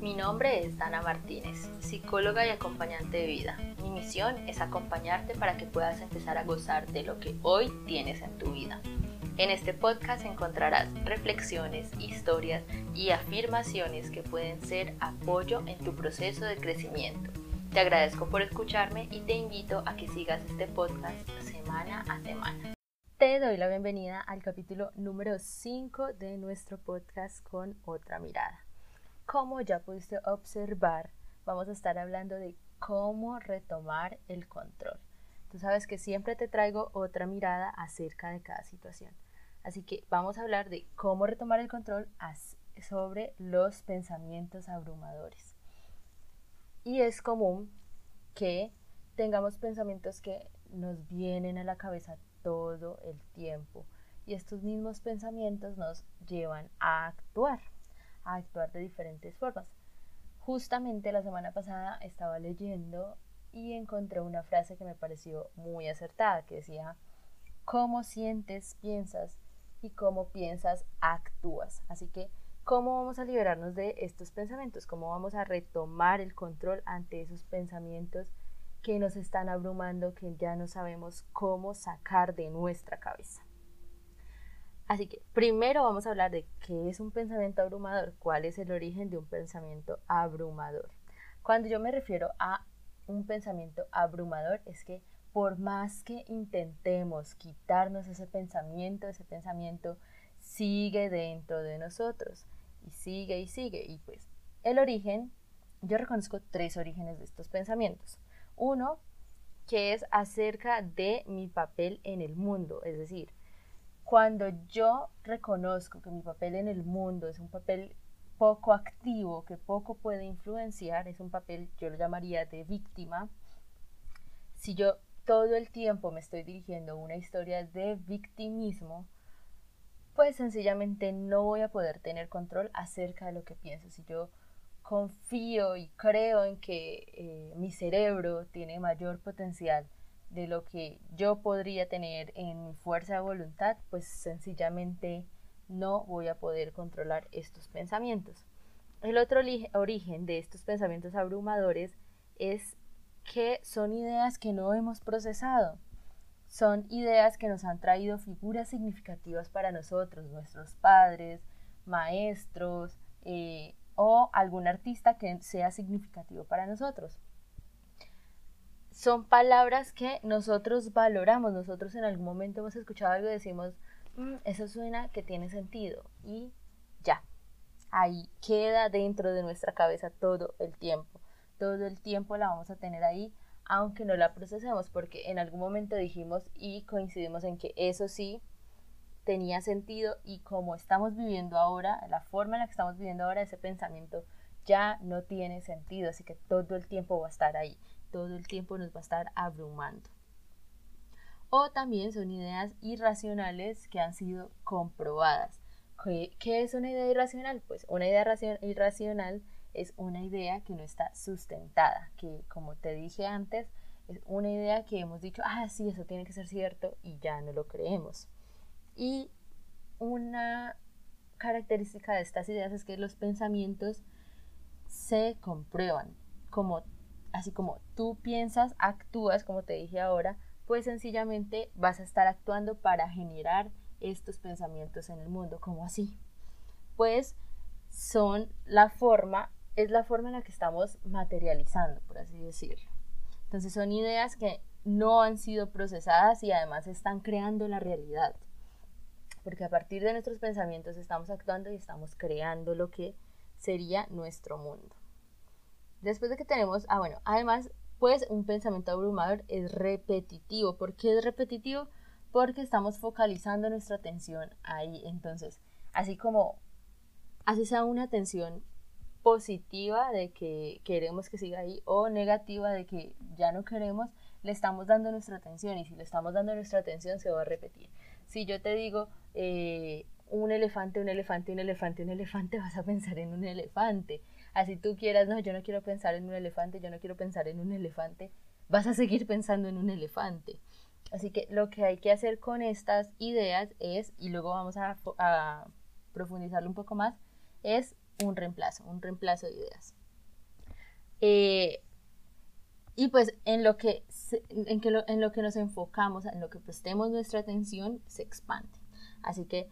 Mi nombre es Dana Martínez, psicóloga y acompañante de vida. Mi misión es acompañarte para que puedas empezar a gozar de lo que hoy tienes en tu vida. En este podcast encontrarás reflexiones, historias y afirmaciones que pueden ser apoyo en tu proceso de crecimiento. Te agradezco por escucharme y te invito a que sigas este podcast semana a semana. Te doy la bienvenida al capítulo número 5 de nuestro podcast con otra mirada. Como ya pudiste observar, vamos a estar hablando de cómo retomar el control. Tú sabes que siempre te traigo otra mirada acerca de cada situación. Así que vamos a hablar de cómo retomar el control sobre los pensamientos abrumadores. Y es común que tengamos pensamientos que nos vienen a la cabeza todo el tiempo. Y estos mismos pensamientos nos llevan a actuar a actuar de diferentes formas. Justamente la semana pasada estaba leyendo y encontré una frase que me pareció muy acertada, que decía, cómo sientes, piensas y cómo piensas, actúas. Así que, ¿cómo vamos a liberarnos de estos pensamientos? ¿Cómo vamos a retomar el control ante esos pensamientos que nos están abrumando, que ya no sabemos cómo sacar de nuestra cabeza? Así que primero vamos a hablar de qué es un pensamiento abrumador, cuál es el origen de un pensamiento abrumador. Cuando yo me refiero a un pensamiento abrumador es que por más que intentemos quitarnos ese pensamiento, ese pensamiento sigue dentro de nosotros y sigue y sigue. Y pues el origen, yo reconozco tres orígenes de estos pensamientos. Uno, que es acerca de mi papel en el mundo, es decir, cuando yo reconozco que mi papel en el mundo es un papel poco activo, que poco puede influenciar, es un papel, yo lo llamaría de víctima, si yo todo el tiempo me estoy dirigiendo a una historia de victimismo, pues sencillamente no voy a poder tener control acerca de lo que pienso. Si yo confío y creo en que eh, mi cerebro tiene mayor potencial de lo que yo podría tener en mi fuerza de voluntad, pues sencillamente no voy a poder controlar estos pensamientos. El otro origen de estos pensamientos abrumadores es que son ideas que no hemos procesado. Son ideas que nos han traído figuras significativas para nosotros, nuestros padres, maestros eh, o algún artista que sea significativo para nosotros son palabras que nosotros valoramos. Nosotros en algún momento hemos escuchado algo y decimos, mm, eso suena que tiene sentido. Y ya, ahí queda dentro de nuestra cabeza todo el tiempo. Todo el tiempo la vamos a tener ahí, aunque no la procesemos, porque en algún momento dijimos y coincidimos en que eso sí tenía sentido y como estamos viviendo ahora, la forma en la que estamos viviendo ahora, ese pensamiento ya no tiene sentido, así que todo el tiempo va a estar ahí todo el tiempo nos va a estar abrumando. O también son ideas irracionales que han sido comprobadas. ¿Qué, es una idea irracional? Pues una idea irracional es una idea que no está sustentada, que como te dije antes, es una idea que hemos dicho, ah, sí, eso tiene que ser cierto y ya no lo creemos. Y una característica de estas ideas es que los pensamientos se comprueban, como así como tú piensas, actúas, como te dije ahora, pues sencillamente vas a estar actuando para generar estos pensamientos en el mundo, como así. Pues son la forma, es la forma en la que estamos materializando, por así decirlo. Entonces son ideas que no han sido procesadas y además están creando la realidad. Porque a partir de nuestros pensamientos estamos actuando y estamos creando lo que sería nuestro mundo. Después de que tenemos, ah bueno, además, pues un pensamiento abrumador es repetitivo. ¿Por qué es repetitivo? Porque estamos focalizando nuestra atención ahí. Entonces, así como, así sea una atención positiva de que queremos que siga ahí o negativa de que ya no queremos, le estamos dando nuestra atención y si le estamos dando nuestra atención se va a repetir. Si yo te digo eh, un elefante, un elefante, un elefante, un elefante, vas a pensar en un elefante así tú quieras, no, yo no quiero pensar en un elefante, yo no quiero pensar en un elefante, vas a seguir pensando en un elefante. Así que lo que hay que hacer con estas ideas es, y luego vamos a, profundizarlo un poco más, es un reemplazo, un reemplazo de ideas. Eh, y pues en lo que, en, que en lo que nos enfocamos, en lo que prestemos nuestra atención, se expande. Así que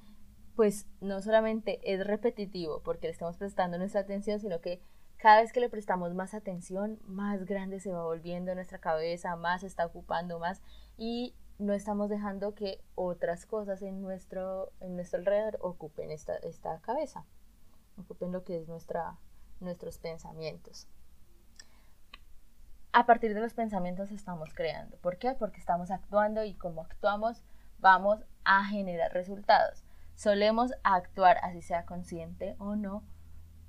pues no solamente es repetitivo porque le estamos prestando nuestra atención, sino que cada vez que le prestamos más atención, más grande se va volviendo nuestra cabeza, más se está ocupando más y no estamos dejando que otras cosas en nuestro, en nuestro alrededor ocupen esta, esta cabeza, ocupen lo que es nuestra, nuestros pensamientos. A partir de los pensamientos estamos creando. ¿Por qué? Porque estamos actuando y como actuamos vamos a generar resultados. Solemos actuar, así sea consciente o no,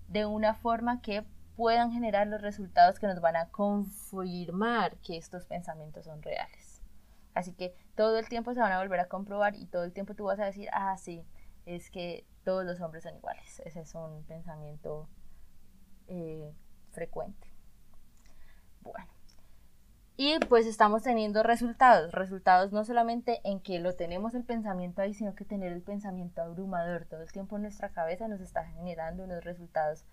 de una forma que puedan generar los resultados que nos van a confirmar que estos pensamientos son reales. Así que todo el tiempo se van a volver a comprobar y todo el tiempo tú vas a decir, ah, sí, es que todos los hombres son iguales. Ese es un pensamiento eh, frecuente. Y pues estamos teniendo resultados, resultados no solamente en que lo tenemos el pensamiento ahí, sino que tener el pensamiento abrumador todo el tiempo en nuestra cabeza nos está generando unos resultados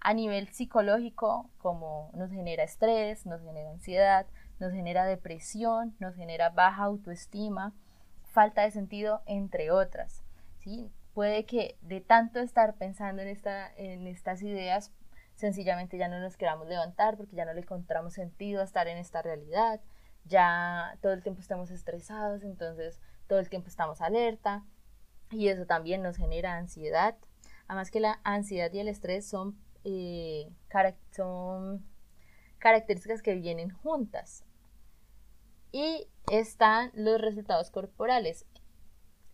a nivel psicológico, como nos genera estrés, nos genera ansiedad, nos genera depresión, nos genera baja autoestima, falta de sentido, entre otras. ¿sí? Puede que de tanto estar pensando en, esta, en estas ideas sencillamente ya no nos queramos levantar porque ya no le encontramos sentido a estar en esta realidad, ya todo el tiempo estamos estresados, entonces todo el tiempo estamos alerta y eso también nos genera ansiedad. Además que la ansiedad y el estrés son, eh, son características que vienen juntas. Y están los resultados corporales.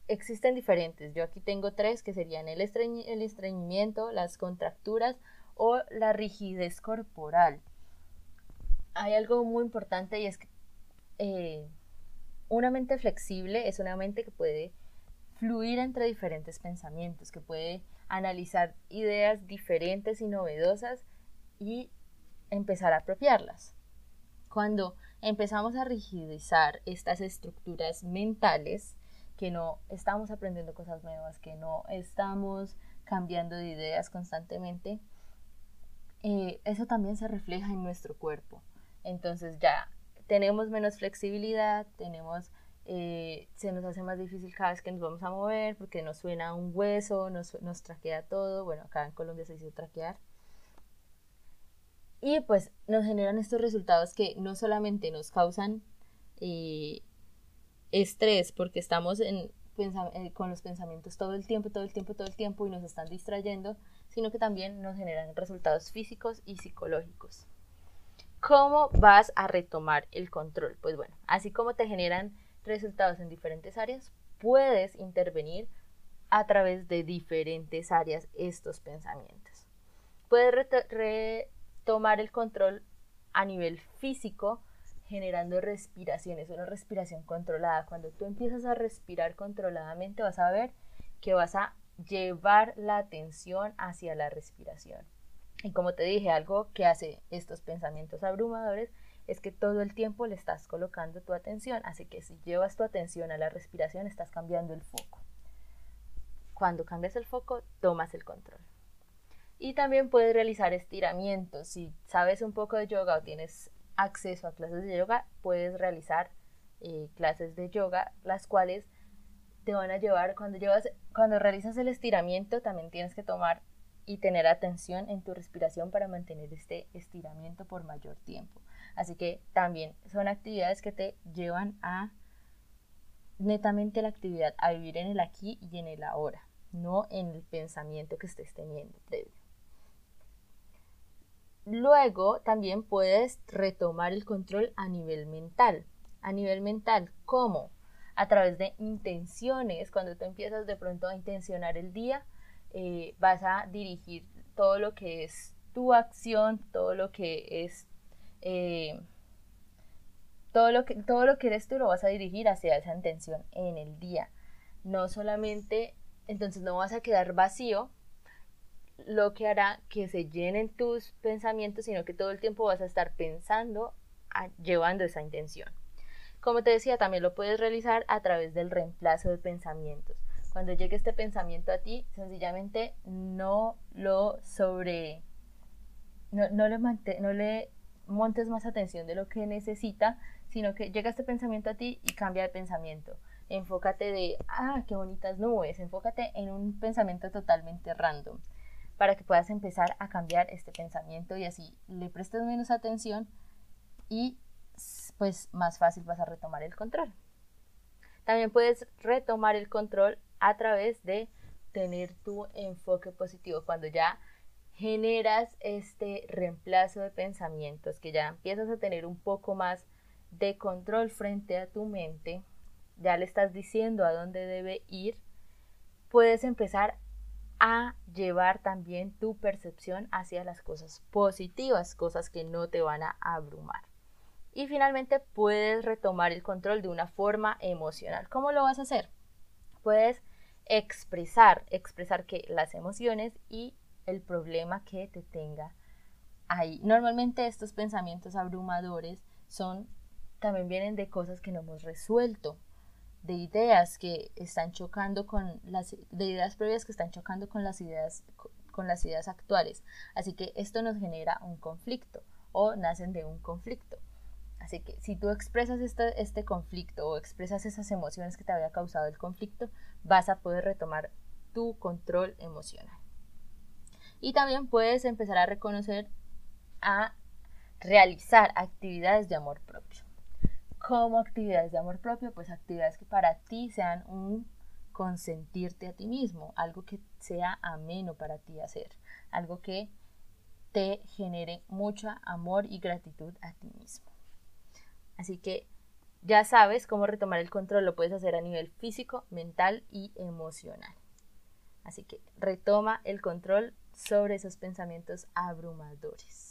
Existen diferentes. Yo aquí tengo tres que serían el, el estreñimiento, las contracturas o la rigidez corporal. Hay algo muy importante y es que eh, una mente flexible es una mente que puede fluir entre diferentes pensamientos, que puede analizar ideas diferentes y novedosas y empezar a apropiarlas. Cuando empezamos a rigidizar estas estructuras mentales, que no estamos aprendiendo cosas nuevas, que no estamos cambiando de ideas constantemente, eh, eso también se refleja en nuestro cuerpo. Entonces ya tenemos menos flexibilidad, tenemos, eh, se nos hace más difícil cada vez que nos vamos a mover porque nos suena un hueso, nos, nos traquea todo. Bueno, acá en Colombia se dice traquear. Y pues nos generan estos resultados que no solamente nos causan eh, estrés porque estamos en, con los pensamientos todo el tiempo, todo el tiempo, todo el tiempo y nos están distrayendo, sino que también nos generan resultados físicos y psicológicos. ¿Cómo vas a retomar el control? Pues bueno, así como te generan resultados en diferentes áreas, puedes intervenir a través de diferentes áreas estos pensamientos. Puedes retomar el control a nivel físico generando respiraciones, una respiración controlada. Cuando tú empiezas a respirar controladamente vas a ver que vas a llevar la atención hacia la respiración. Y como te dije, algo que hace estos pensamientos abrumadores es que todo el tiempo le estás colocando tu atención. Así que si llevas tu atención a la respiración, estás cambiando el foco. Cuando cambias el foco, tomas el control. Y también puedes realizar estiramientos. Si sabes un poco de yoga o tienes acceso a clases de yoga, puedes realizar eh, clases de yoga, las cuales te van a llevar, cuando, llevas, cuando realizas el estiramiento, también tienes que tomar y tener atención en tu respiración para mantener este estiramiento por mayor tiempo. Así que también son actividades que te llevan a netamente la actividad, a vivir en el aquí y en el ahora, no en el pensamiento que estés teniendo previo. Luego también puedes retomar el control a nivel mental. A nivel mental, ¿cómo? A través de intenciones. Cuando tú empiezas de pronto a intencionar el día, eh, vas a dirigir todo lo que es tu acción, todo lo que es... Eh, todo lo, que, todo lo que eres tú lo vas a dirigir hacia esa intención en el día. No solamente, entonces no vas a quedar vacío, lo que hará que se llenen tus pensamientos, sino que todo el tiempo vas a estar pensando, llevando esa intención. Como te decía, también lo puedes realizar a través del reemplazo de pensamientos. Cuando llegue este pensamiento a ti, sencillamente no lo sobre... No, no, le, no le montes más atención de lo que necesita, sino que llega este pensamiento a ti y cambia de pensamiento. Enfócate de, ah, qué bonitas nubes, enfócate en un pensamiento totalmente random para que puedas empezar a cambiar este pensamiento y así le prestes menos atención y pues más fácil vas a retomar el control. También puedes retomar el control a través de tener tu enfoque positivo cuando ya generas este reemplazo de pensamientos, que ya empiezas a tener un poco más de control frente a tu mente, ya le estás diciendo a dónde debe ir, puedes empezar a llevar también tu percepción hacia las cosas positivas, cosas que no te van a abrumar. Y finalmente puedes retomar el control de una forma emocional. ¿Cómo lo vas a hacer? Puedes expresar, expresar que las emociones y el problema que te tenga ahí. Normalmente estos pensamientos abrumadores son también vienen de cosas que no hemos resuelto, de ideas que están chocando con las de ideas previas que están chocando con las ideas con las ideas actuales. Así que esto nos genera un conflicto o nacen de un conflicto. Así que si tú expresas este, conflicto o expresas esas emociones que te había causado el conflicto, vas a poder retomar tu control emocional. Y también puedes empezar a reconocer, a realizar actividades de amor propio como actividades de amor propio, pues actividades que para ti sean un consentirte a ti mismo, algo que sea ameno para ti hacer, algo que te genere mucho amor y gratitud a ti mismo. Así que ya sabes cómo retomar el control, lo puedes hacer a nivel físico, mental y emocional. Así que retoma el control sobre esos pensamientos abrumadores.